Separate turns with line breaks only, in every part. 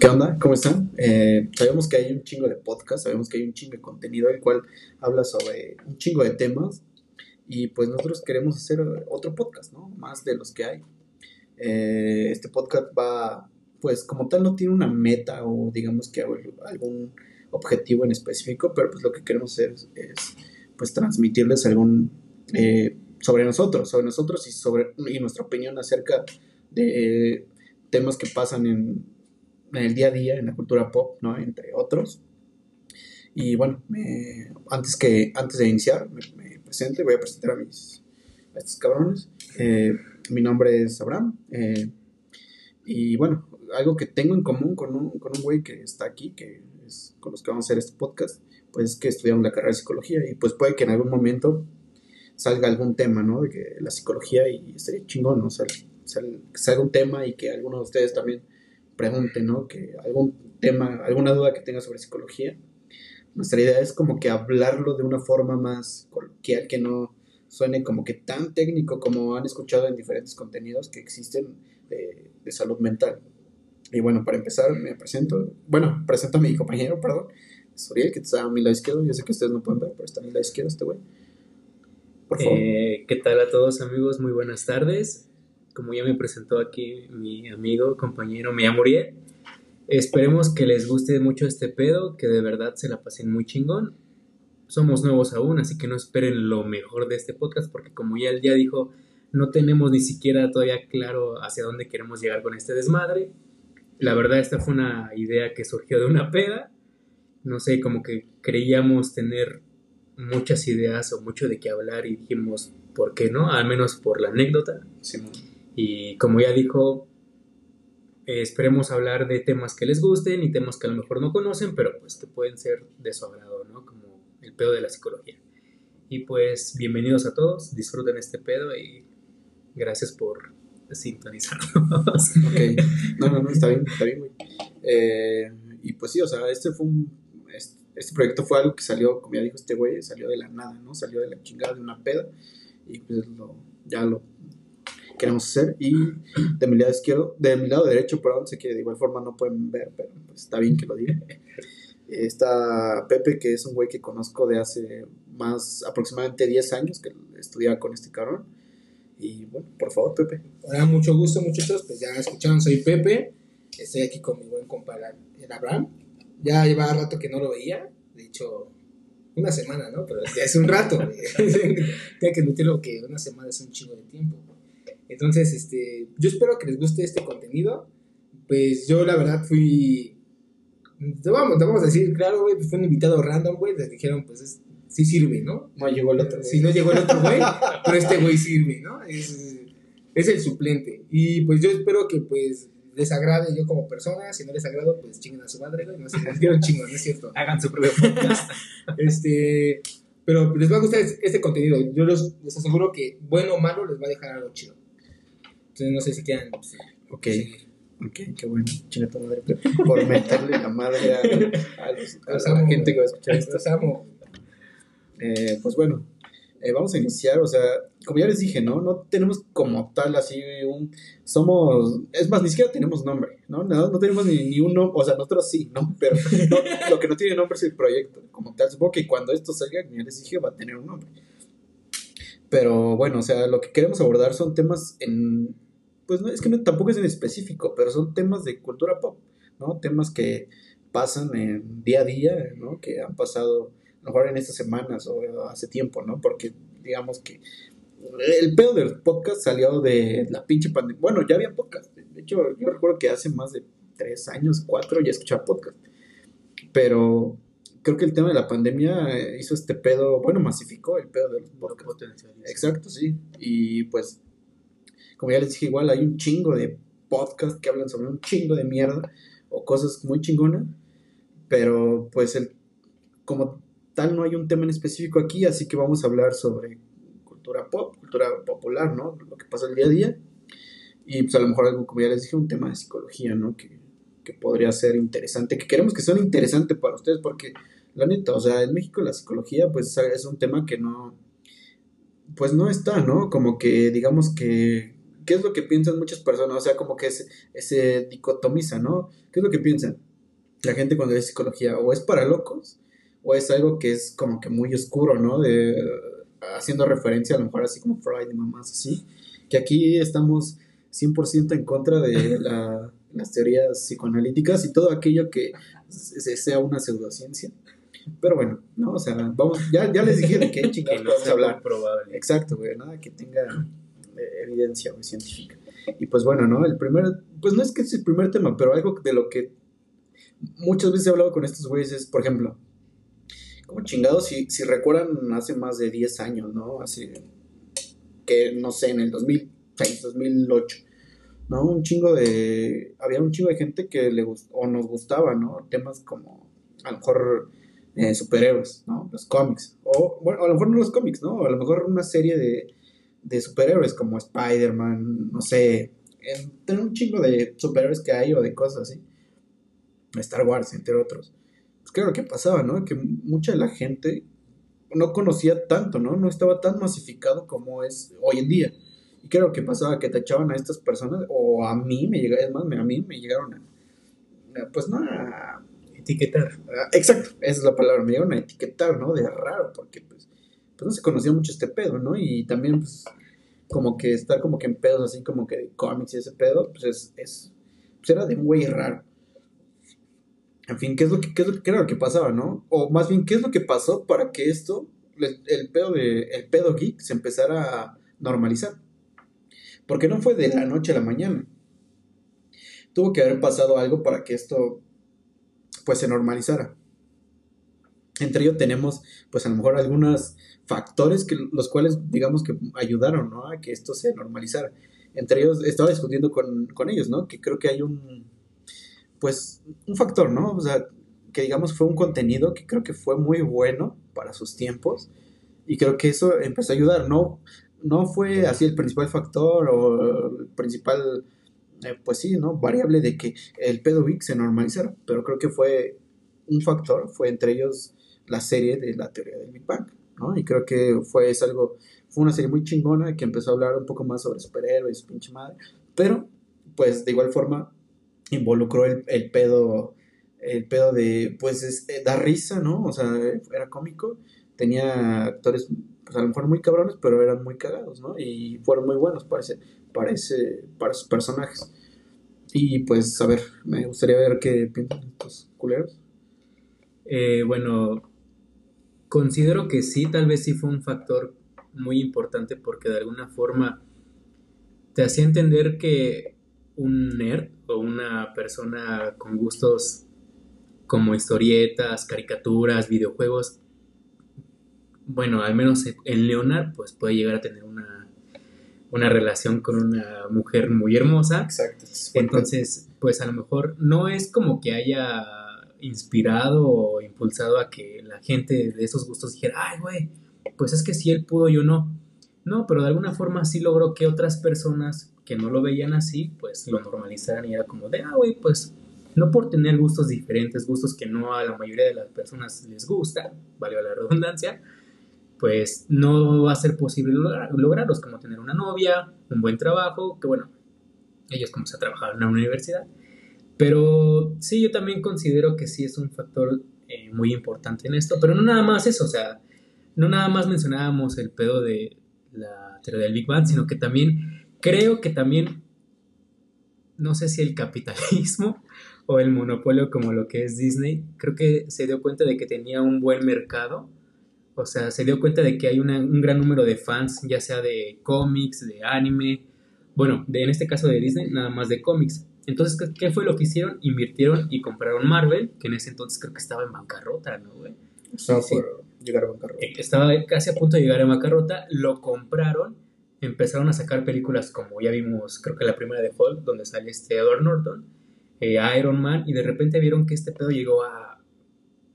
¿Qué onda? ¿Cómo están? Eh, sabemos que hay un chingo de podcast, sabemos que hay un chingo de contenido el cual habla sobre un chingo de temas y pues nosotros queremos hacer otro podcast, ¿no? Más de los que hay. Eh, este podcast va, pues como tal no tiene una meta o digamos que algún objetivo en específico, pero pues lo que queremos hacer es, pues transmitirles algún eh, sobre nosotros, sobre nosotros y sobre y nuestra opinión acerca de temas que pasan en en el día a día, en la cultura pop, ¿no? Entre otros. Y bueno, antes, que, antes de iniciar, me, presento y voy a presentar a mis estos cabrones. Eh, mi nombre es Abraham. Eh, y bueno, algo que tengo en común con un, con un güey que está aquí, que es con los que vamos a hacer este podcast, pues es que estudiamos la carrera de psicología y pues puede que en algún momento salga algún tema, ¿no? De que la psicología y estaría chingón, ¿no? salga un tema y que alguno de ustedes también pregunte, ¿no? Que algún tema, alguna duda que tenga sobre psicología. Nuestra idea es como que hablarlo de una forma más coloquial, que no suene como que tan técnico como han escuchado en diferentes contenidos que existen de, salud mental. Y bueno, para empezar, me presento. Bueno, presento a mi compañero, perdón, Suriel, que está a mi lado izquierdo. Yo sé que ustedes no pueden ver, pero está a mi lado izquierdo este güey.
Por favor. Eh, ¿Qué tal a todos, amigos? Muy buenas tardes como ya me presentó aquí mi amigo, compañero, mi Muriel. Esperemos que les guste mucho este pedo, que de verdad se la pasen muy chingón. Somos nuevos aún, así que no esperen lo mejor de este podcast, porque como ya él ya dijo, no tenemos ni siquiera todavía claro hacia dónde queremos llegar con este desmadre. La verdad, esta fue una idea que surgió de una peda. No sé, como que creíamos tener muchas ideas o mucho de qué hablar y dijimos, ¿por qué no? Al menos por la anécdota. Sí, y como ya dijo, eh, esperemos hablar de temas que les gusten y temas que a lo mejor no conocen, pero pues que pueden ser de su agrado, ¿no? Como el pedo de la psicología. Y pues bienvenidos a todos, disfruten este pedo y gracias por sintonizarnos.
ok, no, no, no, está bien, está bien, güey. Eh, y pues sí, o sea, este fue un, este, proyecto fue algo que salió, como ya dijo este güey, salió de la nada, ¿no? Salió de la chingada de una peda y pues lo, ya lo queremos hacer. Y de mi lado izquierdo, de mi lado derecho, perdón, sé que de igual forma no pueden ver, pero pues está bien que lo diga. Está Pepe, que es un güey que conozco de hace más aproximadamente 10 años, que estudiaba con este cabrón. Y bueno, por favor, Pepe.
Hola, mucho gusto, muchachos. Pues ya escucharon, soy Pepe. Estoy aquí con mi buen compa, el Abraham. Ya llevaba rato que no lo veía. De hecho, una semana, ¿no? Pero ya es un rato. Tengo que admitirlo que una semana es un chingo de tiempo. Entonces, este, yo espero que les guste este contenido. Pues yo la verdad fui, te vamos, te vamos a decir, claro, güey, pues fue un invitado random, güey, les dijeron, pues es, sí sirve, ¿no?
No llegó el otro.
Sí, no llegó el otro güey, pero este güey sirve, ¿no? Es, es el suplente. Y pues yo espero que pues les agrade yo como persona, si no les agrado, pues chinguen a su madre, güey, no sé, les quiero chingo, no es cierto.
Hagan su propio podcast.
este, pero les va a gustar este contenido, yo les aseguro que bueno o malo les va a dejar algo chido. Entonces no sé si quieran. Pues,
ok. Ok, qué bueno. Chinga tu madre. Por meterle la madre a, la gente que va a escuchar esto.
Los amo.
Eh, pues bueno, eh, vamos a iniciar. O sea, como ya les dije, ¿no? No tenemos como tal así un. Somos. Es más, ni siquiera tenemos nombre, ¿no? No, no tenemos ni, ni uno. O sea, nosotros sí, ¿no? Pero lo que no tiene nombre es el proyecto. Como tal, supongo que cuando esto salga, como ya les dije, va a tener un nombre. Pero bueno, o sea, lo que queremos abordar son temas en pues no, es que tampoco es en específico, pero son temas de cultura pop, ¿no? Temas que pasan en día a día, ¿no? Que han pasado a lo mejor en estas semanas o hace tiempo, ¿no? Porque digamos que el pedo del podcast salió de la pinche pandemia. Bueno, ya había podcast. De hecho, yo recuerdo que hace más de tres años, cuatro, ya escuchaba podcast. Pero creo que el tema de la pandemia hizo este pedo, bueno, masificó el pedo del podcast. Exacto, sí. Y pues como ya les dije, igual hay un chingo de podcasts que hablan sobre un chingo de mierda o cosas muy chingonas, pero pues el, como tal no hay un tema en específico aquí, así que vamos a hablar sobre cultura pop, cultura popular, ¿no? Lo que pasa el día a día. Y pues a lo mejor algo, como ya les dije, un tema de psicología, ¿no? Que, que podría ser interesante, que queremos que sea interesante para ustedes, porque la neta, o sea, en México la psicología pues es un tema que no, pues no está, ¿no? Como que digamos que ¿qué es lo que piensan muchas personas? O sea, como que se, dicotomiza, ¿no? ¿Qué es lo que piensan? La gente cuando dice psicología, o es para locos, o es algo que es como que muy oscuro, ¿no? De, haciendo referencia a lo mejor así como Freud y mamás así, que aquí estamos 100% en contra de las teorías psicoanalíticas y todo aquello que sea una pseudociencia. Pero bueno, no, o sea, vamos, ya, ya les dije de qué chingados vamos a hablar. Probable. Exacto, güey, nada que tenga eh, evidencia científica. Y pues bueno, ¿no? El primer, pues no es que es el primer tema, pero algo de lo que muchas veces he hablado con estos güeyes es, por ejemplo, como chingados, si, si recuerdan hace más de 10 años, ¿no? Hace, que no sé, en el 2006, 2008, ¿no? Un chingo de, había un chingo de gente que le gustó, o nos gustaba, ¿no? Temas como, a lo mejor, eh, superhéroes, ¿no? Los cómics, o, bueno, a lo mejor no los cómics, ¿no? A lo mejor una serie de, de superhéroes como Spider-Man, no sé, entre un chingo de superhéroes que hay o de cosas así. Star Wars, entre otros. Pues claro que pasaba, ¿no? Que mucha de la gente no conocía tanto, ¿no? No estaba tan masificado como es hoy en día. Y creo que pasaba que te echaban a estas personas, o a mí me llegaron, es más, a mí me llegaron a, pues no, a
etiquetar.
exacto, esa es la palabra, me llegaron a etiquetar, ¿no? De raro, porque pues, pues no se conocía mucho este pedo, ¿no? Y también, pues, como que estar como que en pedos así como que de cómics y ese pedo, pues es, es pues era de un güey raro. En fin, ¿qué es, lo que, qué es lo que era lo que pasaba, no? O más bien, ¿qué es lo que pasó para que esto, el, pedo, de, el pedo geek, se empezara a normalizar? Porque no fue de la noche a la mañana. Tuvo que haber pasado algo para que esto, pues, se normalizara. Entre ellos tenemos, pues, a lo mejor algunos factores que los cuales, digamos, que ayudaron, ¿no? A que esto se normalizara. Entre ellos, estaba discutiendo con, con ellos, ¿no? Que creo que hay un pues, un factor, ¿no? O sea, que digamos fue un contenido que creo que fue muy bueno para sus tiempos y creo que eso empezó a ayudar, ¿no? No fue así el principal factor o el principal, eh, pues sí, ¿no? Variable de que el pedo se normalizara, pero creo que fue un factor, fue entre ellos la serie de la teoría del Big Bang, ¿no? Y creo que fue es algo, fue una serie muy chingona que empezó a hablar un poco más sobre superhéroes, pinche madre, pero pues de igual forma involucró el, el pedo, el pedo de, pues, es, eh, da risa, ¿no? O sea, era cómico, tenía actores, pues a lo mejor muy cabrones, pero eran muy cagados, ¿no? Y fueron muy buenos para, ese, para, sus personajes. Y pues, a ver, me gustaría ver qué piensan estos culeros.
Eh, bueno, considero que sí, tal vez sí fue un factor muy importante porque de alguna forma te hacía entender que un nerd o una persona con gustos como historietas, caricaturas, videojuegos, bueno, al menos en Leonard, pues puede llegar a tener una, una relación con una mujer muy hermosa. Exacto. Entonces, pues a lo mejor no es como que haya inspirado o impulsado a que la gente de esos gustos dijera, ay, güey, pues es que si él pudo, yo no. No, pero de alguna forma sí logró que otras personas que no lo veían así, pues lo normalizaran y era como de, ah, güey, pues no por tener gustos diferentes, gustos que no a la mayoría de las personas les gusta, vale la redundancia, pues no va a ser posible lograrlos, como tener una novia, un buen trabajo, que bueno, ellos como se trabajaron en la universidad. Pero sí, yo también considero que sí es un factor eh, muy importante en esto, pero no nada más eso, o sea, no nada más mencionábamos el pedo de la teoría del Big Bang, sino que también Creo que también, no sé si el capitalismo o el monopolio como lo que es Disney, creo que se dio cuenta de que tenía un buen mercado. O sea, se dio cuenta de que hay un gran número de fans, ya sea de cómics, de anime, bueno, de, en este caso de Disney, nada más de cómics. Entonces, ¿qué, fue lo que hicieron? Invirtieron y compraron Marvel, que en ese entonces creo que estaba en bancarrota, ¿no, güey?
Estaba por llegar a bancarrota. Eh,
estaba casi a punto de llegar a bancarrota, lo compraron empezaron a sacar películas como ya vimos, creo que la primera de Hulk, donde sale este Edward Norton, eh, Iron Man, y de repente vieron que este pedo llegó a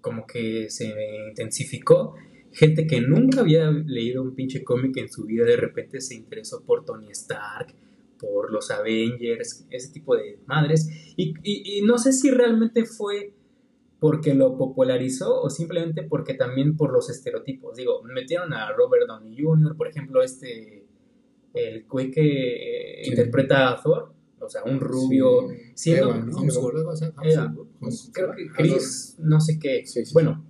como que se intensificó. Gente que nunca había leído un pinche cómic en su vida, de repente se interesó por Tony Stark, por los Avengers, ese tipo de madres. Y, y, y no sé si realmente fue porque lo popularizó o simplemente porque también por los estereotipos. Digo, metieron a Robert Downey Jr., por ejemplo, este el güey que interpreta a Thor, o sea, un rubio,
sí.
siendo,
¿no?
creo que Chris, no sé qué. Bueno,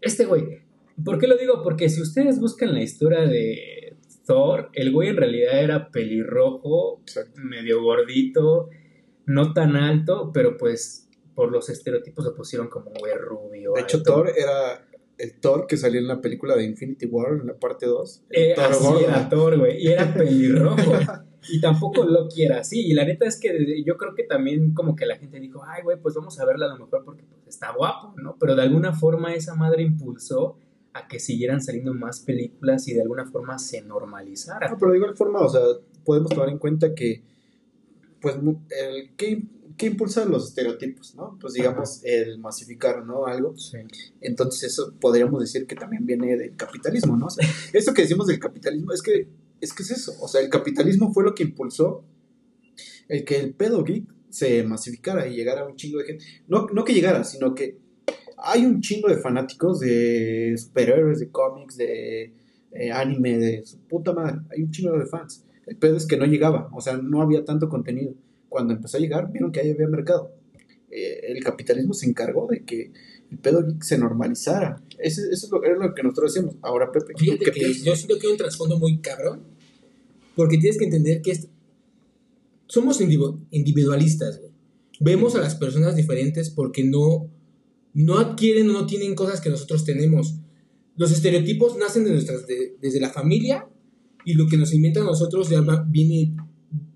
este güey, ¿por qué lo digo? Porque si ustedes buscan la historia de Thor, el güey en realidad era pelirrojo, medio gordito, no tan alto, pero pues por los estereotipos lo pusieron como un güey rubio.
De hecho, Thor era el Thor que salió en la película de Infinity War, en la parte 2.
Eh, Thor era Thor, güey, y era pelirrojo. y tampoco lo quiera así. Y la neta es que yo creo que también como que la gente dijo, ay, güey, pues vamos a verla a lo mejor porque pues, está guapo, ¿no? Pero de alguna forma esa madre impulsó a que siguieran saliendo más películas y de alguna forma se normalizara.
No, pero de igual forma, o sea, podemos tomar en cuenta que, pues, el, ¿qué, ¿qué impulsa los estereotipos, no? Pues digamos, el masificar, ¿no? Algo. Sí. Entonces eso podríamos decir que también viene del capitalismo, ¿no? O sea, esto que decimos del capitalismo es que, es que es eso, o sea, el capitalismo fue lo que impulsó el que el pedo geek se masificara y llegara a un chingo de gente. No, no que llegara, sino que hay un chingo de fanáticos de superhéroes, de cómics, de eh, anime, de su puta madre. Hay un chingo de fans. El pedo es que no llegaba, o sea, no había tanto contenido. Cuando empezó a llegar, vieron que ahí había mercado. Eh, el capitalismo se encargó de que el pedo se normalizara. Eso, es lo, lo que nosotros decimos. Ahora, Pepe,
Fíjate que yo siento que hay un trasfondo muy cabrón, porque tienes que entender que somos individualistas, Vemos a las personas diferentes porque no no adquieren o no tienen cosas que nosotros tenemos. Los estereotipos nacen de nuestras, desde la familia y lo que nos inventa a nosotros ya viene,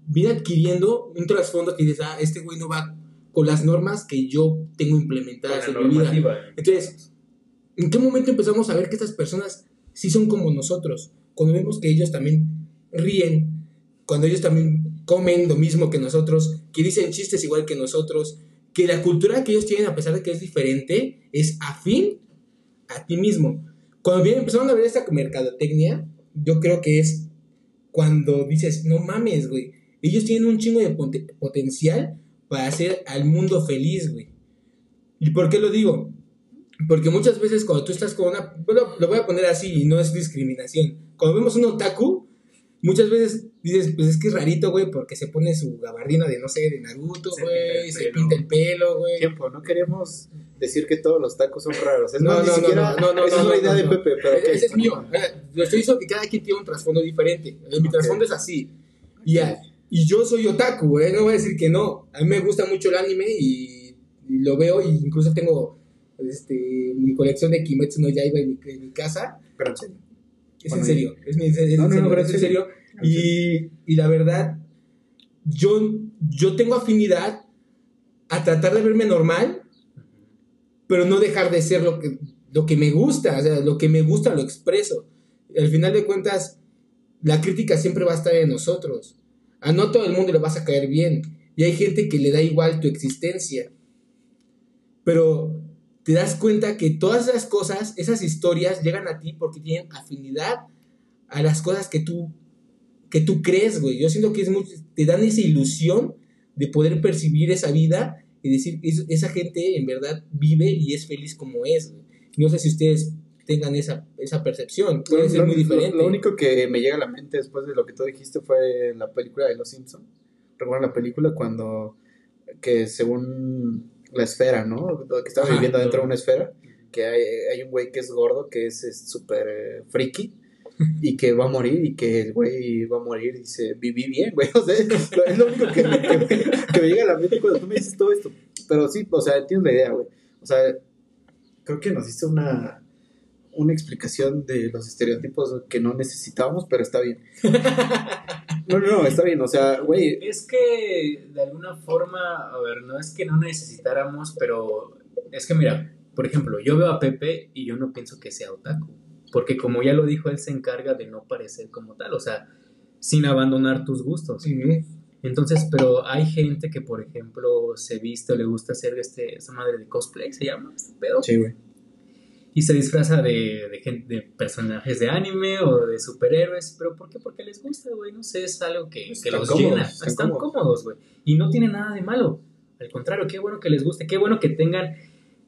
viene adquiriendo un trasfondo que dices, ah, este güey no va con las normas que yo tengo implementadas en mi vida. Entonces, ¿en qué momento empezamos a ver que estas personas sí son como nosotros? Cuando vemos que ellos también ríen, cuando ellos también comen lo mismo que nosotros, que dicen chistes igual que nosotros, que la cultura que ellos tienen, a pesar de que es diferente, es afín a ti mismo. Cuando bien empezaron a ver esta mercadotecnia, yo creo que es cuando dices, no mames, güey, ellos tienen un chingo de potencial para hacer al mundo feliz, güey. ¿Y por qué lo digo? Porque muchas veces cuando tú estás con una... Bueno, lo voy a poner así y no es discriminación. Cuando vemos un otaku, muchas veces dices, pues es que es rarito, güey, porque se pone su gabardina de, no sé, de Naruto, güey, se, pinta el pelo, güey.
Tiempo, no queremos decir que todos los tacos son raros. Es no, más, no, ni siquiera, no, no, esa es la idea de Pepe, pero...
Ese es mío. Lo estoy diciendo que cada quien tiene un trasfondo diferente. Mi trasfondo es así. Y, y yo soy otaku, güey, no voy a decir que no. A mí me gusta mucho el anime y, lo veo, y incluso tengo este, mi colección de Kimetsu no Yaiba en mi, en mi casa.
Pero en serio.
Es en serio, es, en serio, no, no, es en serio. Y, y, la verdad, yo, yo tengo afinidad a tratar de verme normal, pero no dejar de ser lo que, lo que me gusta, o sea, lo que me gusta lo expreso. Al final de cuentas, la crítica siempre va a estar en nosotros. A no todo el mundo le vas a caer bien. Y hay gente que le da igual tu existencia. Pero te das cuenta que todas esas cosas, esas historias llegan a ti porque tienen afinidad a las cosas que tú, que tú crees, güey. Yo siento que es te dan esa ilusión de poder percibir esa vida y decir, esa gente en verdad vive y es feliz como es. No sé si ustedes tengan esa, esa percepción, puede ser muy diferente.
Lo, único que me llega a la mente después de lo que tú dijiste fue la película de Los Simpsons. Recuerdo la película cuando, que según la esfera, ¿no? Que estaba viviendo dentro de una esfera, que hay, hay un güey que es gordo, que es súper eh, friki, y que va a morir, y que el güey va a morir y dice, viví bien, güey, o sea, es lo único que, que, me llega a la mente cuando tú me dices todo esto, pero sí, o sea, tienes la idea, güey, o sea, creo que nos diste una, una explicación de los estereotipos que no necesitábamos, pero está bien. No, no, no, está bien, o sea, güey.
Es que de alguna forma, a ver, no es que no necesitáramos, pero es que mira, por ejemplo, yo veo a Pepe y yo no pienso que sea otaku, porque como ya lo dijo, él se encarga de no parecer como tal, o sea, sin abandonar tus gustos. Entonces, pero hay gente que, por ejemplo, se viste o le gusta hacer este, esa madre de cosplay, se llama, este pedo.
Sí, güey
y se disfraza de, de, de, personajes de anime o de superhéroes. ¿Pero por qué? Porque les gusta, güey. No sé, es algo que, que los llena. Están, cómodos, güey. Y no tiene nada de malo. Al contrario, qué bueno que les guste. Qué bueno que tengan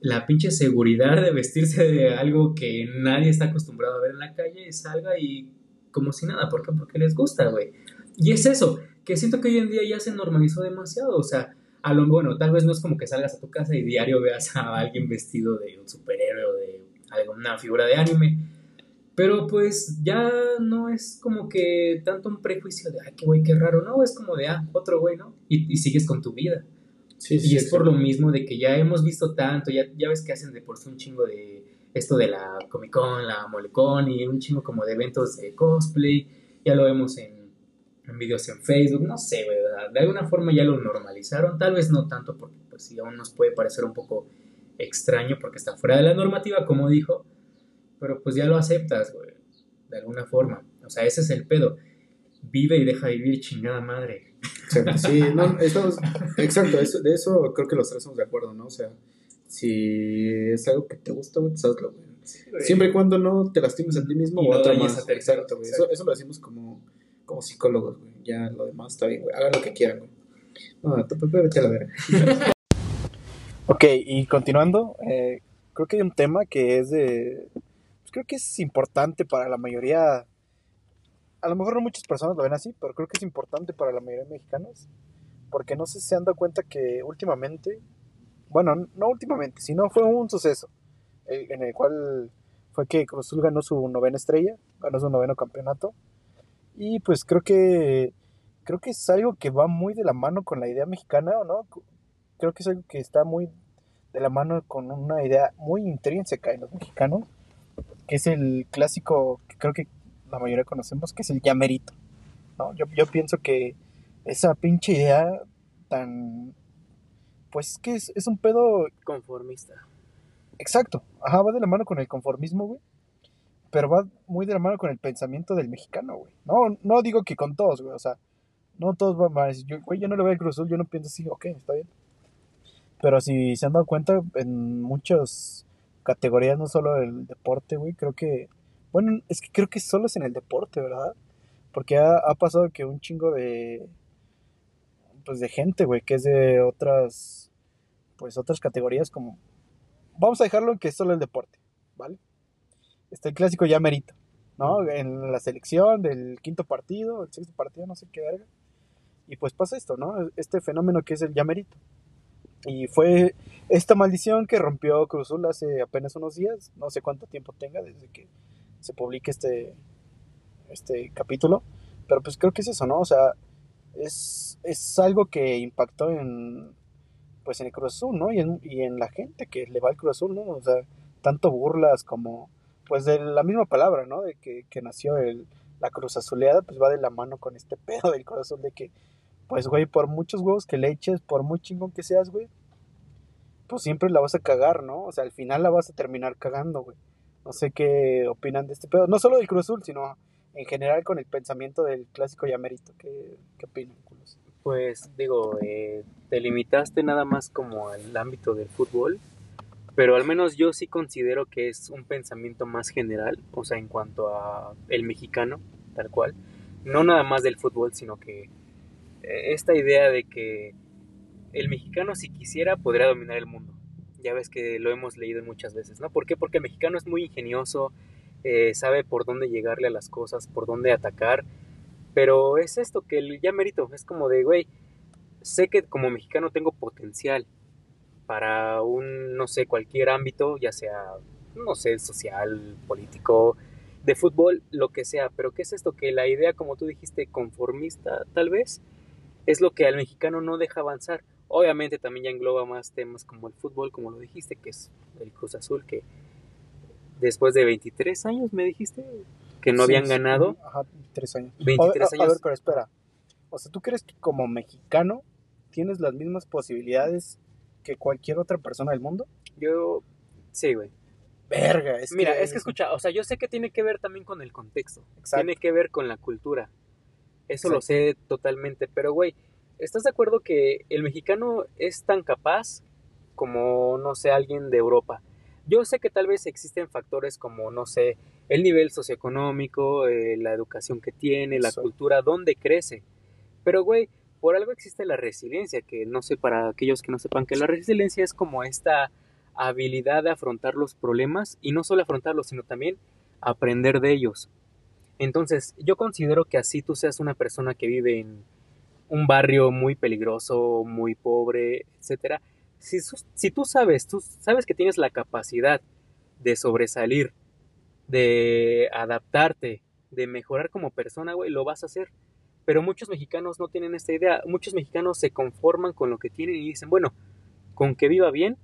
la pinche seguridad de vestirse de algo que nadie está acostumbrado a ver en la calle. Salga y como si nada. ¿Por qué? Porque les gusta, güey. Y es eso, que siento que hoy en día ya se normalizó demasiado, o sea, a lo bueno, tal vez no es como que salgas a tu casa y diario veas a alguien vestido de un superhéroe o de alguna figura de anime, pero pues ya no es como que tanto un prejuicio de, ay, qué güey, qué raro, no, es como de, ah, otro güey, ¿no? Y, sigues con tu vida. Sí, y es por lo mismo de que ya hemos visto tanto, ya, ya ves que hacen de por sí un chingo de esto de la Comic Con, la Molecon y un chingo como de eventos de cosplay, ya lo vemos en en videos en Facebook, no sé, ¿verdad? De alguna forma ya lo normalizaron, tal vez no tanto porque pues sí, aún nos puede parecer un poco extraño porque está fuera de la normativa, como dijo, pero pues ya lo aceptas, güey, de alguna forma. O sea, ese es el pedo. Vive y deja vivir chingada madre.
Sí, no, estamos, exacto, eso, de eso creo que los tres estamos de acuerdo, ¿no? O sea, si es algo que te gusta, güey, pues hazlo, güey. Siempre y cuando no te lastimes a ti mismo o a otro más. Exacto, güey. Eso, eso lo decimos como como psicólogos, güey. Ya lo demás está bien, güey. Hagan lo que quieran, güey. No, tú, Pepe, vete a la verga. Ok, y continuando, eh, creo que hay un tema que es de. Pues creo que es importante para la mayoría. A lo mejor no muchas personas lo ven así, pero creo que es importante para la mayoría de mexicanos. Porque no sé si se han dado cuenta que últimamente. Bueno, no últimamente, sino fue un suceso. En el cual fue que Cruz Azul ganó su novena estrella, ganó su noveno campeonato y pues creo que creo que es algo que va muy de la mano con la idea mexicana, ¿no? Creo que es algo que está muy de la mano con una idea muy intrínseca en los mexicanos, que es el clásico que creo que la mayoría conocemos, que es el llamerito, ¿no? Yo, yo pienso que esa pinche idea tan... Pues que es, es un pedo...
Conformista.
Exacto, ajá, va de la mano con el conformismo, güey pero va muy de la mano con el pensamiento del mexicano, güey. No, no digo que con todos, güey, o sea, no todos van a decir, yo, güey, yo no le voy al Cruz Azul, yo no pienso así, ok, está bien. Pero si se han dado cuenta, en muchas categorías, no solo el deporte, güey, creo que, bueno, es que creo que solo es en el deporte, ¿verdad? Porque ha, pasado que un chingo de, pues de gente, güey, que es de otras, pues otras categorías como, vamos a dejarlo que es solo el deporte, ¿vale? está el clásico ya ¿no? En la selección del quinto partido, el sexto partido, no sé qué verga. Y pues pasa esto, ¿no? Este fenómeno que es el ya. Y fue esta maldición que rompió Cruzul hace apenas unos días, no sé cuánto tiempo tenga desde que se publique este, este capítulo, pero pues creo que es eso, ¿no? O sea, es, es algo que impactó en, pues en el Cruz Azul, ¿no? Y en, y en la gente que le va al Cruz Azul, ¿no? O sea, tanto burlas como pues de la misma palabra, ¿no? De que, nació el, la cruz azuleada, pues va de la mano con este pedo del corazón de que, pues, güey, por muchos huevos que le eches, por muy chingón que seas, güey, pues siempre la vas a cagar, ¿no? O sea, al final la vas a terminar cagando, güey. No sé qué opinan de este pedo, no solo del Cruz Azul, sino en general con el pensamiento del clásico Yamerito. ¿Qué, qué opinan,
Pues digo, eh, te limitaste nada más como al ámbito del fútbol pero al menos yo sí considero que es un pensamiento más general, o sea, en cuanto a el mexicano, tal cual, no nada más del fútbol, sino que esta idea de que el mexicano si quisiera podría dominar el mundo. Ya ves que lo hemos leído muchas veces, ¿no? ¿Por qué? Porque el mexicano es muy ingenioso, eh, sabe por dónde llegarle a las cosas, por dónde atacar, pero es esto que ya merito, es como de, güey, sé que como mexicano tengo potencial, para un, no sé, cualquier ámbito, ya sea, no sé, social, político, de fútbol, lo que sea. Pero ¿qué es esto? Que la idea, como tú dijiste, conformista tal vez, es lo que al mexicano no deja avanzar. Obviamente también ya engloba más temas como el fútbol, como lo dijiste, que es el Cruz Azul, que después de 23 años me dijiste que no habían ganado.
Ajá, 23 años. 23 años. A ver, pero espera. O sea, ¿tú crees que como mexicano tienes las mismas posibilidades que cualquier otra persona del mundo?
Yo, sí, güey.
Verga,
es Mira, es que escucha, o sea, yo sé que tiene que ver también con el contexto. Tiene que ver con la cultura. Eso lo sé totalmente. Pero, güey, ¿estás de acuerdo que el mexicano es tan capaz como, no sé, alguien de Europa? Yo sé que tal vez existen factores como, no sé, el nivel socioeconómico, eh, la educación que tiene, la cultura, dónde crece. Pero, güey, por algo existe la resiliencia, que no sé, para aquellos que no sepan, que la resiliencia es como esta habilidad de afrontar los problemas y no solo afrontarlos, sino también aprender de ellos. Entonces, yo considero que así tú seas una persona que vive en un barrio muy peligroso, muy pobre, etcétera. Si, si tú sabes, tú sabes que tienes la capacidad de sobresalir, de adaptarte, de mejorar como persona, güey, lo vas a hacer. Pero muchos mexicanos no tienen esta idea. Muchos mexicanos se conforman con lo que tienen y dicen, bueno, con que viva bien,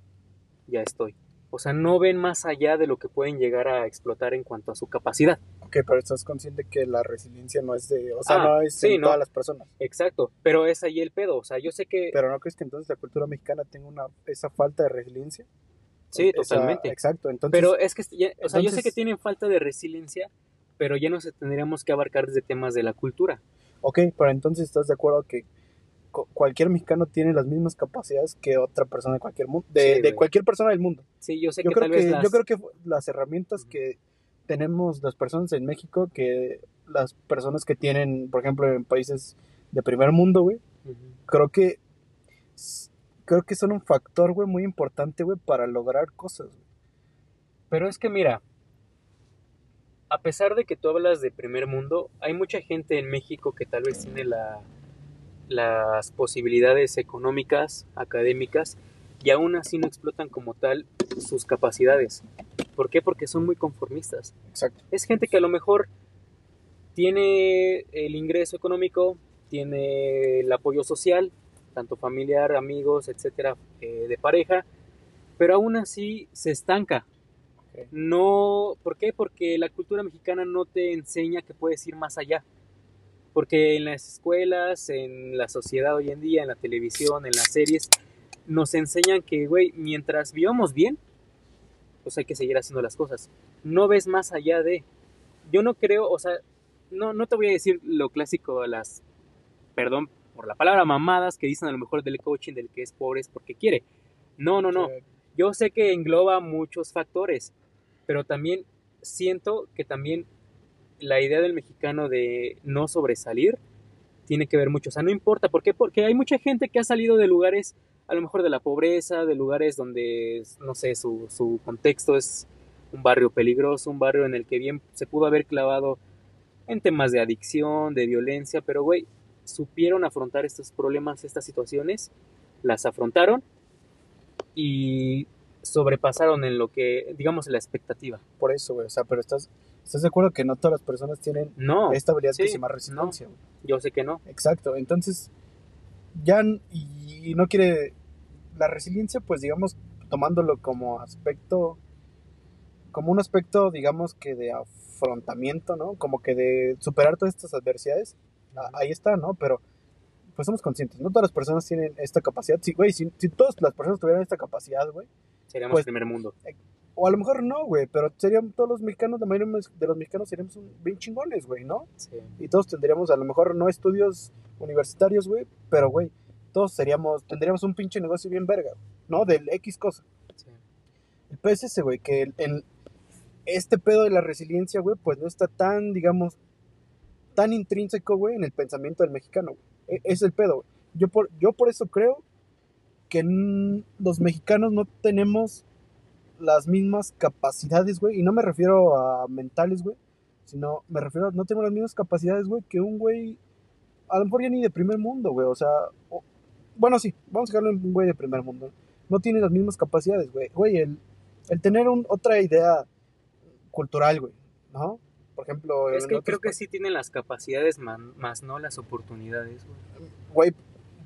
ya estoy. O sea, no ven más allá de lo que pueden llegar a explotar en cuanto a su capacidad.
Ok, pero estás consciente que la resiliencia no es de, o sea, ah, no es de todas las personas.
Exacto, pero es ahí el pedo, o sea, yo sé que...
Pero ¿no crees que entonces la cultura mexicana tenga una, esa falta de resiliencia?
Sí, totalmente.
Exacto, entonces...
Pero es que, o sea, yo sé que tienen falta de resiliencia, pero ya nos tendríamos que abarcar desde temas de la cultura.
Ok, pero entonces estás de acuerdo que cualquier mexicano tiene las mismas capacidades que otra persona de cualquier mundo, de, cualquier persona del mundo.
Sí, yo sé
que
creo
que yo creo que las herramientas que tenemos las personas en México que las personas que tienen, por ejemplo, en países de primer mundo, güey, creo que creo que son un factor, güey, muy importante, güey, para lograr cosas.
Pero es que mira, a pesar de que tú hablas de primer mundo, hay mucha gente en México que tal vez tiene la las posibilidades económicas, académicas, y aún así no explotan como tal sus capacidades. ¿Por qué? Porque son muy conformistas.
Exacto.
Es gente que a lo mejor tiene el ingreso económico, tiene el apoyo social, tanto familiar, amigos, etcétera, eh, de pareja, pero aún así se estanca. No, ¿por qué? Porque la cultura mexicana no te enseña que puedes ir más allá. Porque en las escuelas, en la sociedad hoy en día, en la televisión, en las series, nos enseñan que, güey, mientras vivamos bien, pues hay que seguir haciendo las cosas. No ves más allá de... Yo no creo, o sea, no, no te voy a decir lo clásico de las, perdón por la palabra mamadas que dicen a lo mejor del coaching del que es pobre es porque quiere. No, no, no. Yo sé que engloba muchos factores, pero también siento que también la idea del mexicano de no sobresalir tiene que ver mucho. O sea, no importa. ¿Por qué? Porque hay mucha gente que ha salido de lugares, a lo mejor de la pobreza, de lugares donde, no sé, su, su contexto es un barrio peligroso, un barrio en el que bien se pudo haber clavado en temas de adicción, de violencia, pero güey, supieron afrontar estos problemas, estas situaciones, las afrontaron y sobrepasaron en lo que, digamos, la expectativa.
Por eso, güey, o sea, pero estás, ¿Estás de acuerdo que no todas las personas tienen esta habilidad que se llama resiliencia?
yo sé que no.
Exacto, entonces ya y no quiere la resiliencia, pues digamos, tomándolo como aspecto, como un aspecto, digamos que de afrontamiento, ¿no? Como que de superar todas estas adversidades, ahí está, ¿no? Pero pues somos conscientes, no todas las personas tienen esta capacidad. Sí, güey, si, si todas las personas tuvieran esta capacidad, güey.
Seríamos pues, primer mundo.
O a lo mejor no, güey, pero serían todos los mexicanos, la mayoría de los mexicanos seríamos bien chingones, güey, ¿no? Sí. Y todos tendríamos, a lo mejor no estudios universitarios, güey, pero, güey, todos seríamos, tendríamos un pinche negocio bien verga, ¿no? Del X cosa. Sí. El pedo es ese, güey, que en este pedo de la resiliencia, güey, pues no está tan, digamos, tan intrínseco, güey, en el pensamiento del mexicano, güey. E, es el pedo, güey. Yo por, yo por eso creo que los mexicanos no tenemos las mismas capacidades, güey. Y no me refiero a mentales, güey. Sino me refiero a no tengo las mismas capacidades, güey, que un güey. A lo mejor ya ni de primer mundo, güey. O sea. bueno, sí, vamos a dejarlo en un güey de primer mundo. No tiene las mismas capacidades, güey. Güey, el, el tener un, otra idea cultural, güey. ¿No? Por ejemplo.
Es que creo que sí tiene las capacidades, más no las oportunidades,
güey. Güey,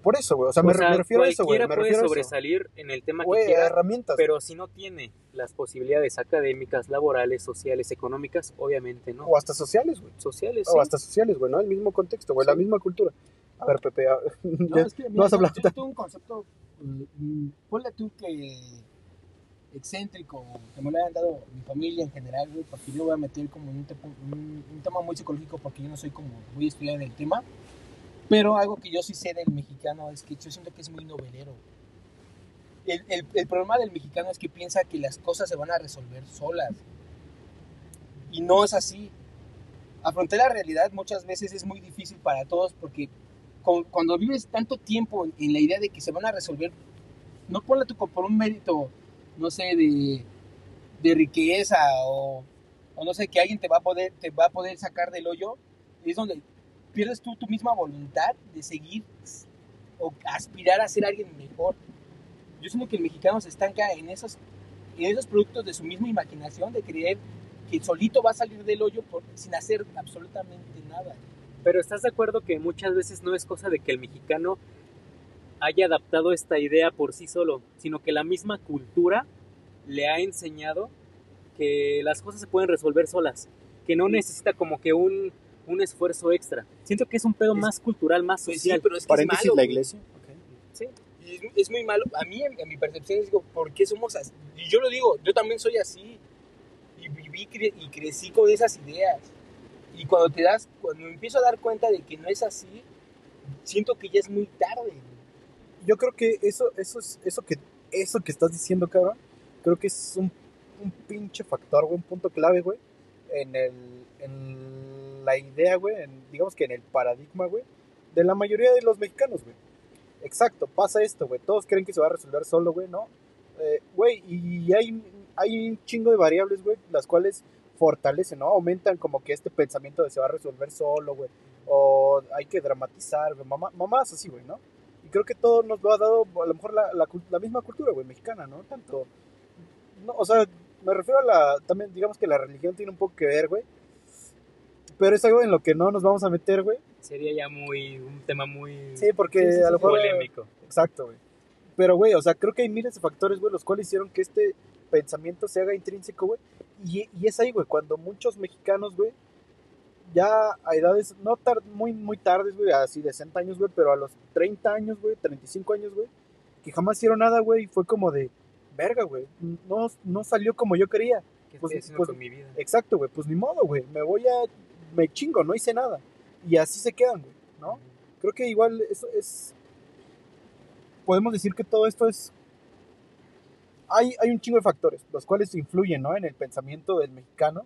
por eso, güey. O sea, me, refiero a eso, güey.
Me puede sobresalir en el tema que quiera, herramientas. Pero si no tiene las posibilidades académicas, laborales, sociales, económicas, obviamente no.
O hasta sociales, güey.
Sociales,
O hasta sociales, güey, ¿no? El mismo contexto, güey, la misma cultura. A ver, Pepe,
no, es que, mira, vas a hablar. Yo, tengo un concepto, mm, ponle tú que excéntrico, que me lo hayan dado mi familia en general, güey, porque yo voy a meter como un, un, un tema muy psicológico porque yo no soy como muy estudiado en el tema. Pero algo que yo sí sé del mexicano es que yo siento que es muy novelero. El, el, el, problema del mexicano es que piensa que las cosas se van a resolver solas. Y no es así. Afrontar la realidad muchas veces es muy difícil para todos porque cuando vives tanto tiempo en la idea de que se van a resolver, no ponle tu por un mérito, no sé, de, riqueza o, o no sé, que alguien te va a poder, te va a poder sacar del hoyo, es donde pierdes tú tu misma voluntad de seguir o aspirar a ser alguien mejor. Yo siento que el mexicano se estanca en esos, en esos productos de su misma imaginación, de creer que solito va a salir del hoyo sin hacer absolutamente nada.
Pero ¿estás de acuerdo que muchas veces no es cosa de que el mexicano haya adaptado esta idea por sí solo, sino que la misma cultura le ha enseñado que las cosas se pueden resolver solas, que no necesita como que un, un esfuerzo extra. Siento que es un pedo más cultural, más
Pues
social.
sí, pero es que es malo,
la iglesia.
Sí.
Y es, es muy malo. A mí, en, en mi percepción, digo, ¿por qué somos así? Y yo lo digo, yo también soy así. Y viví cre- y crecí con esas ideas. Y cuando te das, cuando me empiezo a dar cuenta de que no es así, siento que ya es muy tarde.
Yo creo que eso, eso es, eso que, eso que estás diciendo, cabrón, creo que es un, un pinche factor, güey, un punto clave, güey, en el, en la idea, güey, en- digamos que en el paradigma, güey, de la mayoría de los mexicanos, güey. Exacto, pasa esto, güey. Todos creen que se va a resolver solo, güey, ¿no? Eh, Güey, y hay, hay un chingo de variables, güey, las cuales fortalecen, ¿no? Aumentan como que este pensamiento de se va a resolver solo, güey. O hay que dramatizar, güey. Mamá, mamás así, güey, ¿no? Y creo que todo nos lo ha dado, a lo mejor, la, la, la misma cultura, güey, mexicana, ¿no? Tanto. No, o sea, me refiero a la. También, digamos que la religión tiene un poco que ver, güey. Pero es algo en lo que no nos vamos a meter, güey.
Sería ya muy un tema muy
Sí, porque
Sí, sí,
a lo mejor.
polémico.
Exacto, güey. Pero, güey, o sea, creo que hay miles de factores, güey, los cuales hicieron que este pensamiento se haga intrínseco, güey. Y, y es ahí, güey, cuando muchos mexicanos, güey, ya a edades no muy, muy tardes, güey, así de 60 años, güey, pero a los 30 años, güey, 35 años, güey, que jamás hicieron nada, güey, y fue como de, verga, güey, no, no salió como yo quería.
¿Qué
Pues-
estoy
pues-
con mi vida?
Exacto, güey, pues ni modo, güey, me voy a, me chingo, no hice nada. Y así se quedan, güey, ¿no? Creo que igual eso es. Podemos decir que todo esto es. Hay, hay un chingo de factores, los cuales influyen, ¿no? En el pensamiento del mexicano.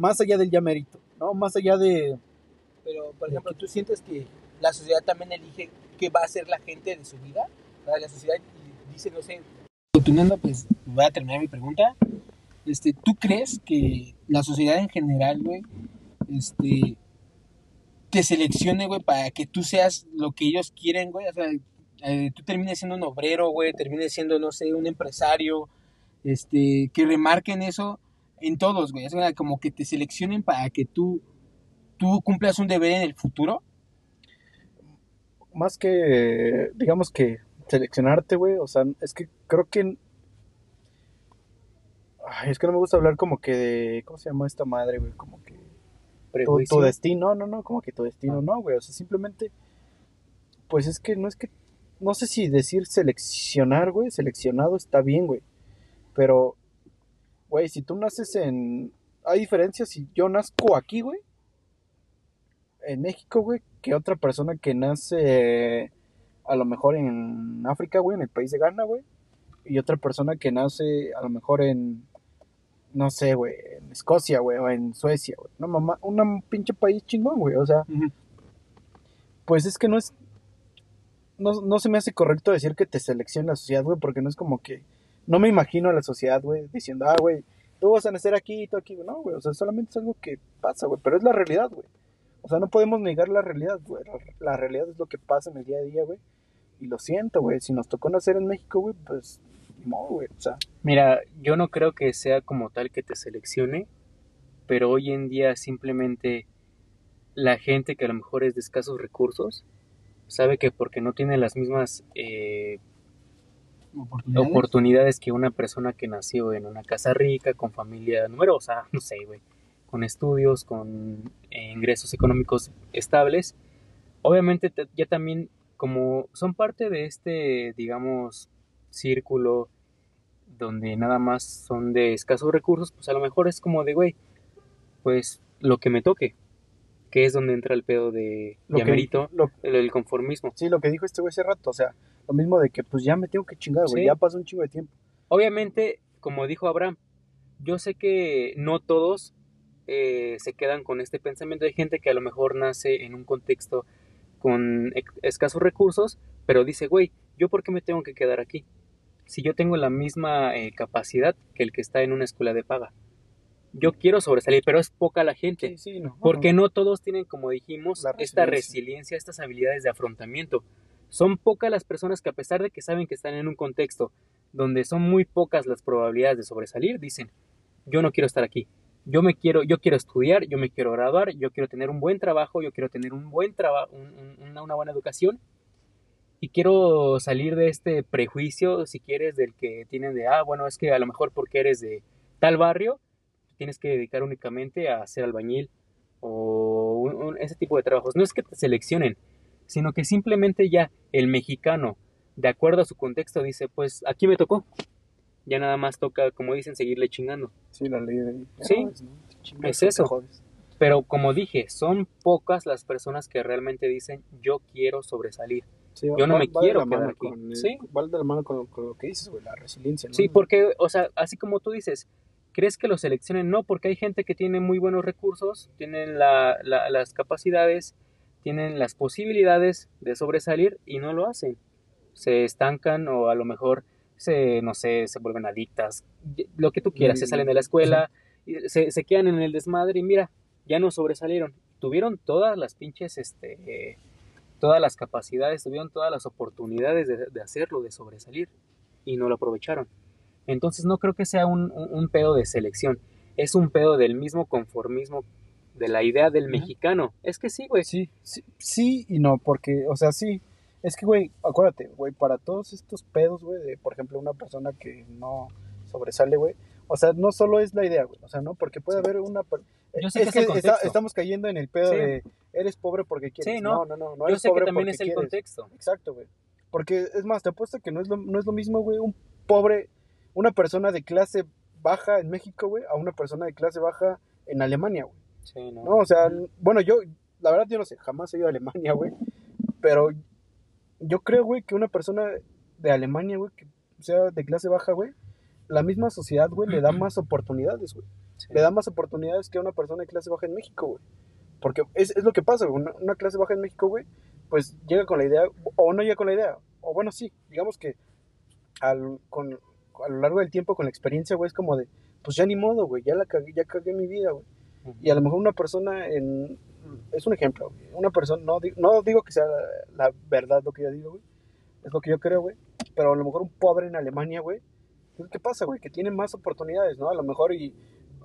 Más allá del ya mérito, ¿no? Más allá de.
Pero, por ejemplo, ¿tú sientes que la sociedad también elige qué va a hacer la gente de su vida? La sociedad dice, no sé... Continuando, pues voy a terminar mi pregunta. Este, ¿Tú crees que la sociedad en general, güey, este, te seleccione, güey, para que tú seas lo que ellos quieren, güey? O sea, eh, tú termines siendo un obrero, güey, termines siendo, no sé, un empresario, este, que remarquen eso en todos, güey. Sea, como que te seleccionen para que tú, tú cumplas un deber en el futuro.
Más que. Digamos que seleccionarte, güey. O sea, es que creo que. Ay, es que no me gusta hablar como que de. ¿Cómo se llama esta madre, güey? Como que. tu, tu destino, no, no, como que tu destino, no, güey, o sea, simplemente, pues es que no es que, no sé si decir seleccionar, güey, seleccionado está bien, güey, pero, güey, si tú naces en, hay diferencias si yo nazco aquí, güey, en México, güey, que otra persona que nace a lo mejor en África, güey, en el país de Ghana, güey, y otra persona que nace a lo mejor en, no sé, güey, en Escocia, güey, o en Suecia, güey. No, mamá, un pinche país chingón, güey. O sea, pues es que no es. No, no se me hace correcto decir que te seleccione la sociedad, güey, porque no es como que. No me imagino a la sociedad, güey, diciendo, ah, güey, tú vas a nacer aquí y tú aquí. No, güey, o sea, solamente es algo que pasa, güey, pero es la realidad, güey. O sea, no podemos negar la realidad, güey. La, la realidad es lo que pasa en el día a día, güey. Y lo siento, güey. Si nos tocó nacer en México, güey, pues. No, güey. O sea,
Mira, yo no creo que sea como tal que te seleccione, pero hoy en día simplemente la gente que a lo mejor es de escasos recursos sabe que porque no tiene las mismas eh,
Oportunidades.
oportunidades que una persona que nació en una casa rica, con familia numerosa, no sé, güey, con estudios, con eh, ingresos económicos estables, obviamente te- ya también como son parte de este, digamos, círculo donde nada más son de escasos recursos, pues a lo mejor es como de, güey, pues lo que me toque, que es donde entra el pedo de
lo que,
merito,
lo,
el, el conformismo.
Sí, lo que dijo este güey hace rato, o sea, lo mismo de que pues ya me tengo que chingar, güey,
Sí.
ya pasó un chingo de tiempo.
Obviamente, como dijo Abraham, yo sé que no todos eh, se quedan con este pensamiento. Hay gente que a lo mejor nace en un contexto con escasos recursos, pero dice, güey, ¿yo por qué me tengo que quedar aquí? Si yo tengo la misma eh, capacidad que el que está en una escuela de paga. yo quiero sobresalir, pero es poca la gente. porque no. todos tienen, como dijimos, esta resiliencia, estas habilidades de afrontamiento. Son pocas las personas que a pesar de que saben que están en un contexto donde son muy pocas las probabilidades de sobresalir, dicen, yo no quiero estar aquí. Yo me quiero, yo quiero estudiar, yo me quiero graduar, yo quiero tener un buen trabajo, yo quiero tener un buen trabajo, una, buena educación y quiero salir de este prejuicio, si quieres, del que tienen de, ah, bueno, es que a lo mejor porque eres de tal barrio, tienes que dedicar únicamente a ser albañil o ese tipo de trabajos. No es que te seleccionen, sino que simplemente ya el mexicano, de acuerdo a su contexto, dice, pues aquí me tocó. Ya nada más toca, como dicen, seguirle chingando.
Sí, la ley de...
Sí, es eso. Pero como dije, son pocas las personas que realmente dicen, yo quiero sobresalir. yo no me quiero quedar aquí.
sí. De la mano con, lo que dices, güey, la resiliencia. ¿no?
Sí, porque, o sea, así como tú dices, ¿Crees que lo seleccionen? No, porque hay gente que tiene muy buenos recursos, tienen las capacidades, tienen las posibilidades de sobresalir y no lo hacen. Se estancan o a lo mejor se, no sé, se vuelven adictas, lo que tú quieras, se salen de la escuela, se, se quedan en el desmadre y mira, ya no sobresalieron. Tuvieron todas las pinches, este, todas las capacidades, tuvieron todas las oportunidades de hacerlo, de sobresalir y no lo aprovecharon. Entonces no creo que sea un, un, pedo de selección, es un pedo del mismo conformismo de la idea del mexicano. Es que sí, güey.
Sí, sí, sí y no, porque, o sea, sí. Es que, güey, acuérdate, güey, para todos estos pedos, güey, de, por ejemplo, una persona que no sobresale, güey, o sea, no solo es la idea, güey, o sea, ¿no? Porque puede haber una... Yo sé es que, estamos cayendo en el pedo de eres pobre porque quieres. Sí, no, no, no, no,
Yo sé que también es el contexto.
Exacto, güey. Porque, es más, te apuesto que no es lo, no es lo mismo, güey, un pobre una persona de clase baja en México, güey, a una persona de clase baja en Alemania, güey. Sí, no. no. O sea, bueno, yo, la verdad, yo no sé, jamás he ido a Alemania, güey. Pero yo creo, güey, que una persona de Alemania, güey, que sea de clase baja, güey, la misma sociedad, güey, le da más oportunidades, güey. Le da más oportunidades que a una persona de clase baja en México, güey. Porque es, es lo que pasa, güey. Una, una, clase baja en México, güey, pues llega con la idea, o no llega con la idea. O bueno, sí, digamos que al, con, a lo largo del tiempo con la experiencia, güey, es como de, pues ya ni modo, güey, ya la cagué, ya cagué mi vida, güey. Y a lo mejor una persona en, es un ejemplo, una persona, no, no digo que sea la, verdad lo que yo digo, güey, es lo que yo creo, güey, pero a lo mejor un pobre en Alemania, güey, ¿qué pasa, güey? Que tiene más oportunidades, ¿no? A lo mejor y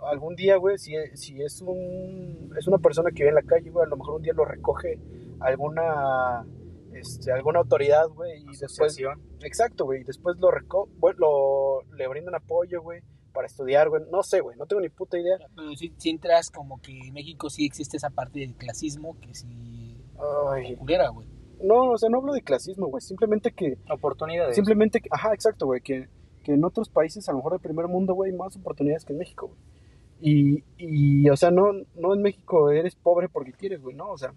algún día, güey, si, si es un, es una persona que vive en la calle, güey, a lo mejor un día lo recoge alguna este, alguna autoridad, güey, y después... Exacto, güey, y después lo, reco lo le brindan apoyo, güey, para estudiar, güey, no sé, güey, no tengo ni puta idea.
Pero si, entras como que en México sí existe esa parte del clasismo que si ocurriera, güey.
No, o sea, no hablo de clasismo, güey, simplemente que...
Oportunidades.
Simplemente que, ajá, exacto, güey, que, que en otros países, a lo mejor del primer mundo, güey, más oportunidades que en México, güey. Y, y, o sea, no, no en México eres pobre porque quieres, güey, ¿no? O sea,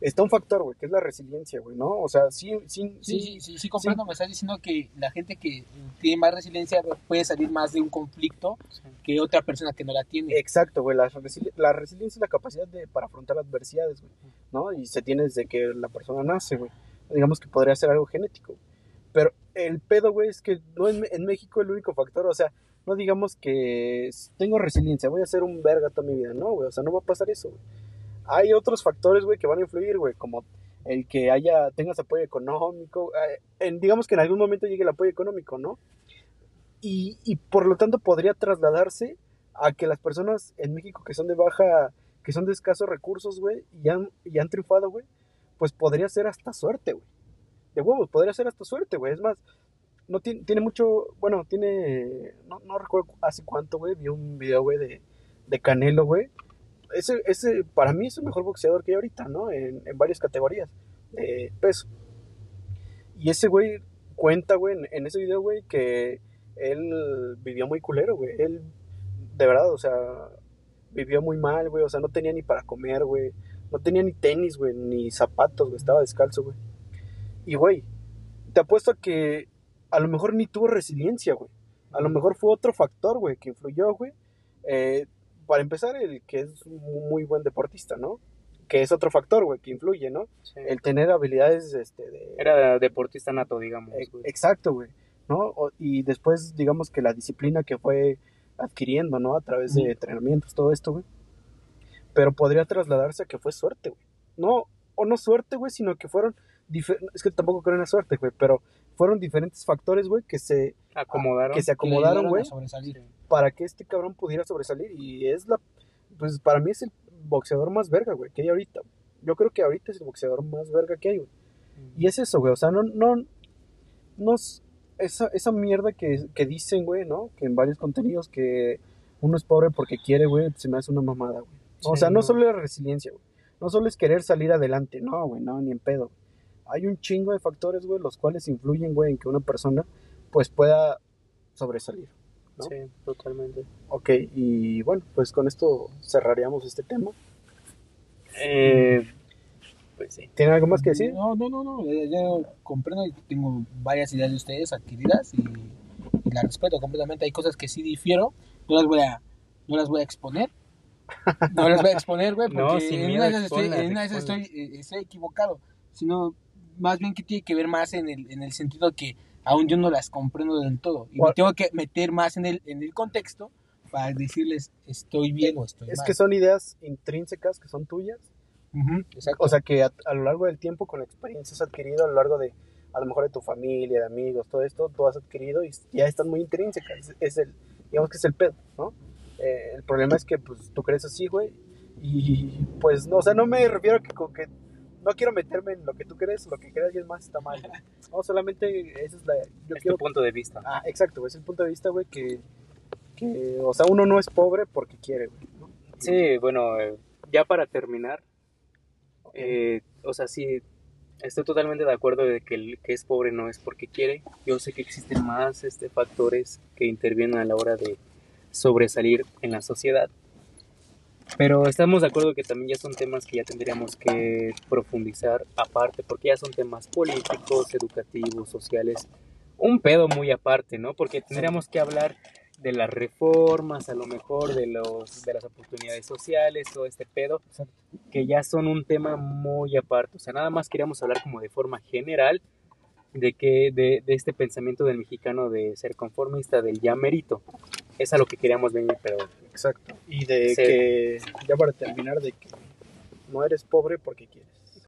está un factor, güey, que es la resiliencia, güey, ¿no? O sea, sí, sí,
sí, sí, sí, sí comprendo, me estás diciendo que la gente que tiene más resiliencia puede salir más de un conflicto que otra persona que no la tiene.
Exacto, güey, la, la resiliencia es la capacidad de, para afrontar adversidades, güey, ¿no? Y se tiene desde que la persona nace, güey. Digamos que podría ser algo genético. Pero el pedo, güey, es que no en, en México el único factor, o sea, no digamos que tengo resiliencia, voy a ser un verga toda mi vida, no, güey, o sea, no va a pasar eso, güey hay otros factores, güey, que van a influir, güey, como el que haya, tengas apoyo económico, eh, en, digamos que en algún momento llegue el apoyo económico, ¿no? Y, por lo tanto podría trasladarse a que las personas en México que son de baja, que son de escasos recursos, güey, y han, y han triunfado, güey, pues podría ser hasta suerte, güey. De huevos, podría ser hasta suerte, güey. Es más, no tiene, tiene mucho, bueno, tiene, no, no recuerdo hace cuánto, güey, vi un video, güey, de, de Canelo, güey, ese, ese para mí es el mejor boxeador que hay ahorita, ¿no? En, en varias categorías de peso. Y ese güey cuenta, güey, en, ese video, güey, que él vivió muy culero, güey. Él, de verdad, o sea, vivió muy mal, güey. O sea, no tenía ni para comer, güey. No tenía ni tenis, güey, ni zapatos, güey. Estaba descalzo, güey. Y, güey, te apuesto a que a lo mejor ni tuvo resiliencia, güey. A lo mejor fue otro factor, güey, que influyó, güey. Eh, para empezar, el que es un muy buen deportista, ¿no? Que es otro factor, güey, que influye, ¿no? El tener habilidades, este, de...
Era deportista nato, digamos.
exacto, güey, ¿no? y después, digamos que la disciplina que fue adquiriendo, ¿no? A través de entrenamientos, todo esto, güey. Pero podría trasladarse a que fue suerte, güey. No, o no suerte, güey, sino que fueron, es que tampoco creo en la suerte, güey, pero fueron diferentes factores, güey, que se
acomodaron,
que se acomodaron, güey, para que este cabrón pudiera sobresalir y es la, pues para mí es el boxeador más verga, güey, que hay ahorita. Yo creo que ahorita es el boxeador más verga que hay, güey. Y es eso, güey, o sea, no, no, no, esa, esa mierda que, que dicen, güey, ¿no? Que en varios contenidos que uno es pobre porque quiere, güey, se me hace una mamada, güey. o sea, no, solo la resiliencia, güey. No solo es querer salir adelante, no, güey, no, ni en pedo. Hay un chingo de factores, güey, los cuales influyen, güey, en que una persona, pues, pueda sobresalir. ¿no?
Sí, totalmente.
Ok, y bueno, pues con esto cerraríamos este tema.
Eh, pues sí.
¿Tiene algo más que decir?
No, no, no, no. Yo, comprendo y tengo varias ideas de ustedes adquiridas y, y las respeto completamente. Hay cosas que sí difiero, no las voy a, no las voy a exponer. No las voy a exponer, güey, porque en una de esas estoy, eh, estoy, equivocado. Sino, más bien que tiene que ver más en el, en el sentido que aún yo no las comprendo del todo. Y me tengo que meter más en el, en el contexto para decirles estoy bien o estoy
mal.
Es
que son ideas intrínsecas que son tuyas o sea que a, lo largo del tiempo, con experiencias adquirido a lo largo de, a lo mejor de tu familia, de amigos, todo esto, tú has adquirido y ya están muy intrínsecas. Es, el, digamos que es el pedo, ¿no? Eh, el problema es que, pues, tú crees así, güey, y pues, no, o sea, no me refiero a que, que no quiero meterme en lo que tú crees, lo que crees alguien más está mal. No, solamente esa es la...
Yo quiero, tu punto de vista.
Ah, exacto, es el punto de vista, güey, que, que, o sea, uno no es pobre porque quiere, güey.
Sí, bueno, eh, ya para terminar, eh, o sea, sí, estoy totalmente de acuerdo de que el que es pobre no es porque quiere. Yo sé que existen más este, factores que intervienen a la hora de sobresalir en la sociedad. Pero estamos de acuerdo que también ya son temas que ya tendríamos que profundizar aparte, porque ya son temas políticos, educativos, sociales, un pedo muy aparte, ¿no? Porque tendríamos que hablar de las reformas, a lo mejor de los de las oportunidades sociales, todo este pedo, que ya son un tema muy aparte. O sea, nada más queríamos hablar como de forma general de que de, de este pensamiento del mexicano de ser conformista, del ya mérito. Es a lo que queríamos venir, pero...
Exacto. Y de que, ya para terminar, de que no eres pobre porque quieres.